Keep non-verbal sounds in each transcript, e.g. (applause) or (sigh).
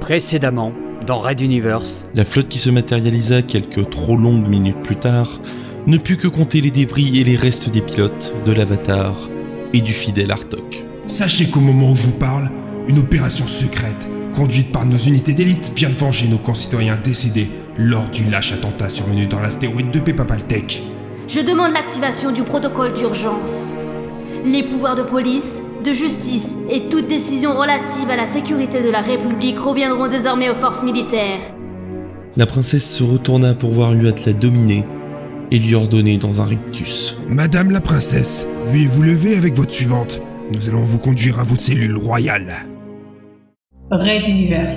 Précédemment, dans Red Universe, La flotte qui se matérialisa quelques trop longues minutes plus tard ne put que compter les débris et les restes des pilotes, de l'Avatar et du fidèle Artok. Sachez qu'au moment où je vous parle, une opération secrète, conduite par nos unités d'élite, vient de venger nos concitoyens décédés lors du lâche attentat survenu dans l'astéroïde de Pepapaltec. Je demande l'activation du protocole d'urgence. Les pouvoirs de police, de justice et toute décision relative à la sécurité de la République reviendront désormais aux forces militaires. La princesse se retourna pour voir Luat la dominer et lui ordonner dans un rictus. Madame la princesse, veuillez vous lever avec votre suivante. Nous allons vous conduire à votre cellule royale. Raid Univers.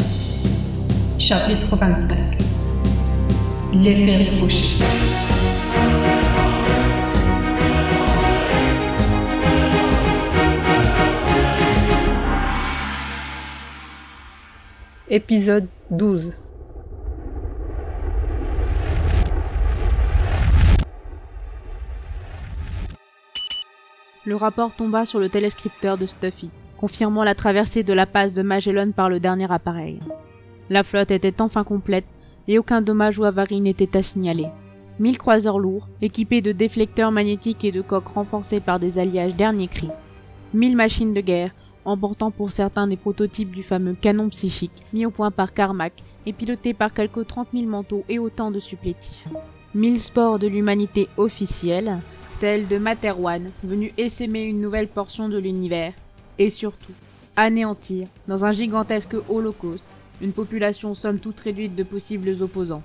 Chapitre 25. L'effet. Épisode 12. Le rapport tomba sur le téléscripteur de Stuffy, confirmant la traversée de la passe de Magellan par le dernier appareil. La flotte était enfin complète et aucun dommage ou avarie n'était à signaler. Mille croiseurs lourds, équipés de déflecteurs magnétiques et de coques renforcées par des alliages dernier cri. Mille machines de guerre, emportant pour certains des prototypes du fameux canon psychique, mis au point par Carmack et piloté par quelques 30 000 manteaux et autant de supplétifs. Mille sports de l'humanité officielle, celle de Materwan, venue essaimer une nouvelle portion de l'univers, et surtout, anéantir, dans un gigantesque holocauste, une population somme toute réduite de possibles opposants.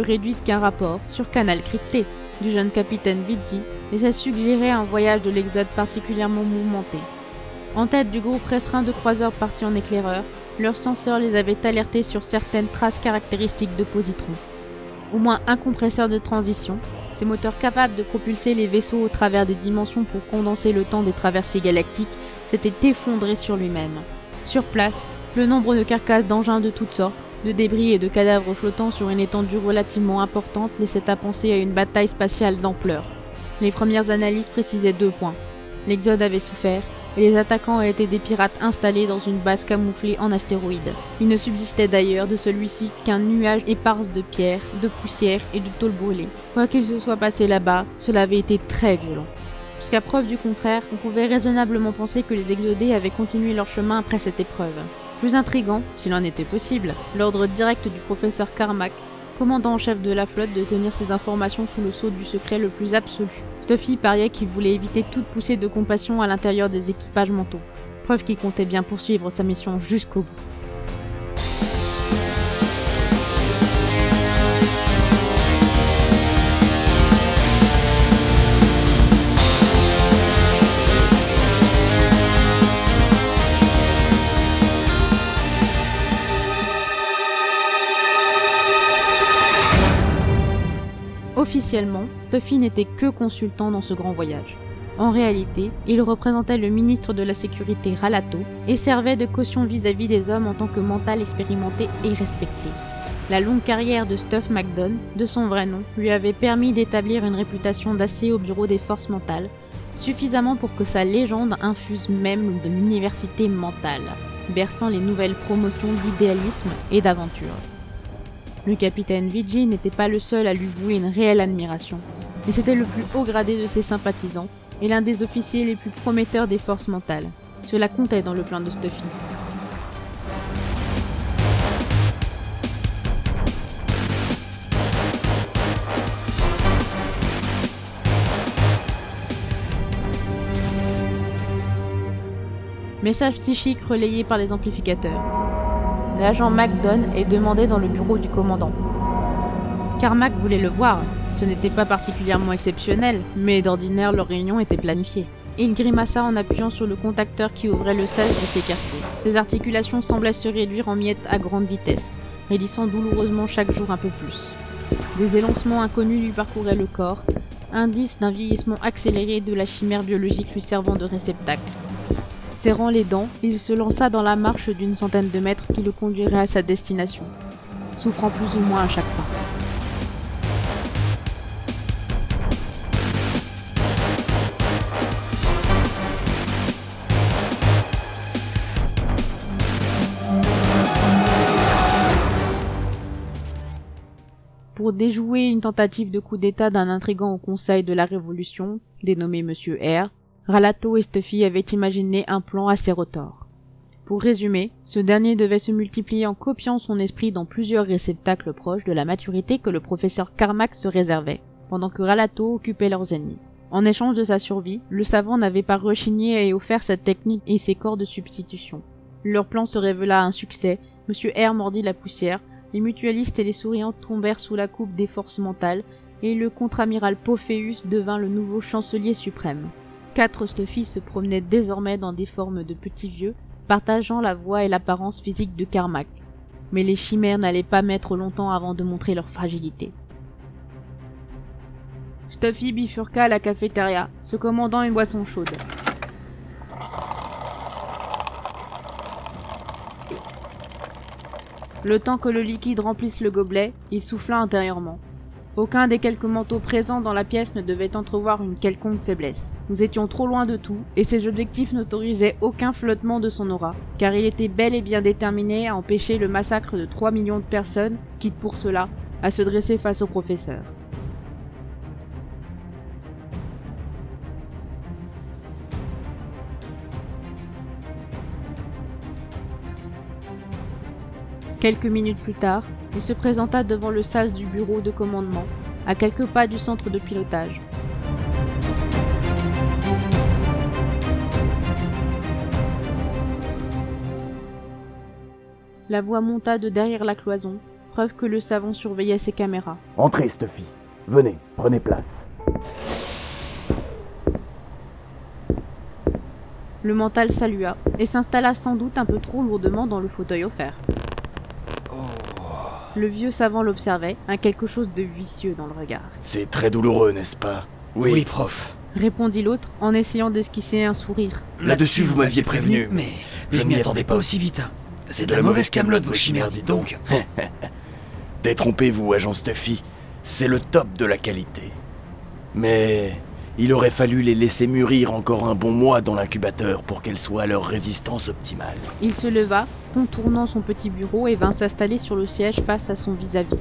Plus réduite qu'un rapport, sur canal crypté, du jeune capitaine Vidji laissait suggérer un voyage de l'Exode particulièrement mouvementé. En tête du groupe restreint de croiseurs partis en éclaireur, leurs senseurs les avaient alertés sur certaines traces caractéristiques de positrons. Au moins un compresseur de transition, ces moteurs capables de propulser les vaisseaux au travers des dimensions pour condenser le temps des traversées galactiques, s'était effondré sur lui-même. Sur place, le nombre de carcasses d'engins de toutes sortes, de débris et de cadavres flottant sur une étendue relativement importante laissait à penser à une bataille spatiale d'ampleur. Les premières analyses précisaient deux points. L'Exode avait souffert, et les attaquants étaient des pirates installés dans une base camouflée en astéroïde. Il ne subsistait d'ailleurs de celui-ci qu'un nuage éparse de pierres, de poussière et de tôle brûlée. Quoi qu'il se soit passé là-bas, cela avait été très violent. Jusqu'à preuve du contraire, on pouvait raisonnablement penser que les exodés avaient continué leur chemin après cette épreuve. Plus intrigant, s'il en était possible, l'ordre direct du professeur Carmack, commandant en chef de la flotte, de tenir ces informations sous le sceau du secret le plus absolu. Stuffy pariait qu'il voulait éviter toute poussée de compassion à l'intérieur des équipages mentaux, preuve qu'il comptait bien poursuivre sa mission jusqu'au bout. Officiellement, Stuffy n'était que consultant dans ce grand voyage. En réalité, il représentait le ministre de la Sécurité Ralato et servait de caution vis-à-vis des hommes en tant que mental expérimenté et respecté. La longue carrière de Stuff McDonald, de son vrai nom, lui avait permis d'établir une réputation d'acier au bureau des forces mentales, suffisamment pour que sa légende infuse même de l'université mentale, berçant les nouvelles promotions d'idéalisme et d'aventure. Le capitaine Vigi n'était pas le seul à lui vouer une réelle admiration, mais c'était le plus haut gradé de ses sympathisants et l'un des officiers les plus prometteurs des forces mentales. Cela comptait dans le plan de Stuffy. Message psychique relayé par les amplificateurs. L'agent MacDon est demandé dans le bureau du commandant. Carmack voulait le voir. Ce n'était pas particulièrement exceptionnel, mais d'ordinaire leur réunion était planifiée. Il grimaça en appuyant sur le contacteur qui ouvrait le sas de ses quartiers. Ses articulations semblaient se réduire en miettes à grande vitesse, raidissant douloureusement chaque jour un peu plus. Des élancements inconnus lui parcouraient le corps, indice d'un vieillissement accéléré de la chimère biologique lui servant de réceptacle. Serrant les dents, il se lança dans la marche d'une centaine de mètres qui le conduirait à sa destination, souffrant plus ou moins à chaque pas. Pour déjouer une tentative de coup d'état d'un intrigant au Conseil de la Révolution, dénommé Monsieur R, Ralato et Stuffy avaient imaginé un plan assez retors. Pour résumer, ce dernier devait se multiplier en copiant son esprit dans plusieurs réceptacles proches de la maturité que le professeur Carmack se réservait, pendant que Ralato occupait leurs ennemis. En échange de sa survie, le savant n'avait pas rechigné et offert sa technique et ses corps de substitution. Leur plan se révéla un succès, Monsieur R mordit la poussière, les mutualistes et les souriants tombèrent sous la coupe des forces mentales, et le contre-amiral Pophéus devint le nouveau chancelier suprême. Quatre Stuffy se promenaient désormais dans des formes de petits vieux, partageant la voix et l'apparence physique de Carmack. Mais les chimères n'allaient pas mettre longtemps avant de montrer leur fragilité. Stuffy bifurqua à la cafétéria, se commandant une boisson chaude. Le temps que le liquide remplisse le gobelet, il souffla intérieurement. Aucun des quelques manteaux présents dans la pièce ne devait entrevoir une quelconque faiblesse. Nous étions trop loin de tout, et ses objectifs n'autorisaient aucun flottement de son aura, car il était bel et bien déterminé à empêcher le massacre de 3 millions de personnes, quitte pour cela à se dresser face au professeur. Quelques minutes plus tard, il se présenta devant le sas du bureau de commandement, à quelques pas du centre de pilotage. La voix monta de derrière la cloison, preuve que le savant surveillait ses caméras. Entrez, Stuffy. Venez, prenez place. Le mental salua et s'installa sans doute un peu trop lourdement dans le fauteuil offert. Le vieux savant l'observait, un quelque chose de vicieux dans le regard. C'est très douloureux, n'est-ce pas? Oui, prof. Répondit l'autre en essayant d'esquisser un sourire. Là-dessus, vous m'aviez prévenu. Mais Je m'y m'y attendais pas aussi vite. C'est de la mauvaise camelote, vos chimères, dites donc. (laughs) Détrompez-vous, agent Stuffy. C'est le top de la qualité. Mais il aurait fallu les laisser mûrir encore un bon mois dans l'incubateur pour qu'elles soient à leur résistance optimale. Il se leva, contournant son petit bureau et vint s'installer sur le siège face à son vis-à-vis.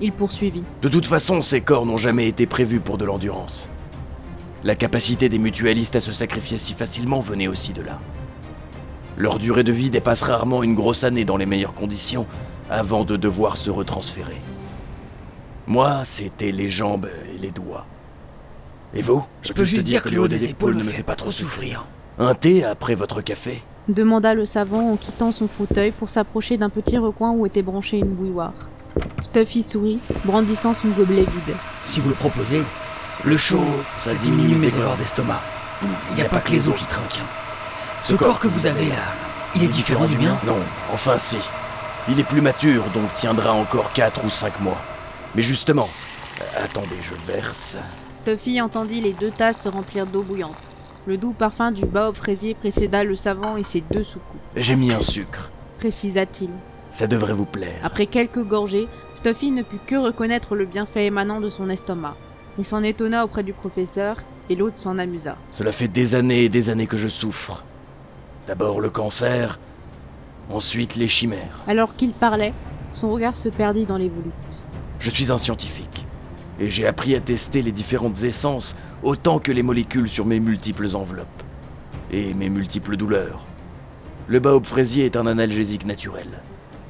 Il poursuivit. De toute façon, ces corps n'ont jamais été prévus pour de l'endurance. La capacité des mutualistes à se sacrifier si facilement venait aussi de là. Leur durée de vie dépasse rarement une grosse année dans les meilleures conditions avant de devoir se retransférer. Moi, c'était les jambes et les doigts. Et vous Je peux juste dire que le haut des épaules ne me fait pas trop souffrir. Un thé après votre café demanda le savant en quittant son fauteuil pour s'approcher d'un petit recoin où était branchée une bouilloire. Stuffy sourit, brandissant son gobelet vide. Si vous le proposez, le chaud, ça diminue mes erreurs d'estomac. Il n'y a pas que les os qui trinquent. Ce corps que vous avez là, il est différent du mien Non, enfin si. Il est plus mature, donc tiendra encore 4 ou 5 mois. Mais justement, euh, attendez, je verse. Stuffy entendit les deux tasses se remplir d'eau bouillante. Le doux parfum du baobab fraisier précéda le savant et ses deux soucoupes, J'ai mis un sucre. précisa-t-il. Ça devrait vous plaire. Après quelques gorgées, Stuffy ne put que reconnaître le bienfait émanant de son estomac. Il s'en étonna auprès du professeur, et l'autre s'en amusa. Cela fait des années et des années que je souffre. D'abord le cancer, ensuite les chimères. Alors qu'il parlait, son regard se perdit dans les volutes. Je suis un scientifique. Et j'ai appris à tester les différentes essences autant que les molécules sur mes multiples enveloppes. Et mes multiples douleurs. Le baobab fraisier est un analgésique naturel.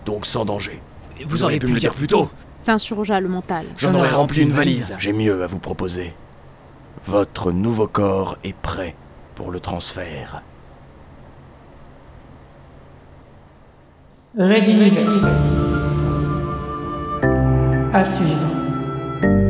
Donc sans danger. Vous auriez pu me le dire plus tôt. S'insurgea le mental. J'en aurais rempli une valise. J'ai mieux à vous proposer. Votre nouveau corps est prêt pour le transfert. Red Universe. À suivre.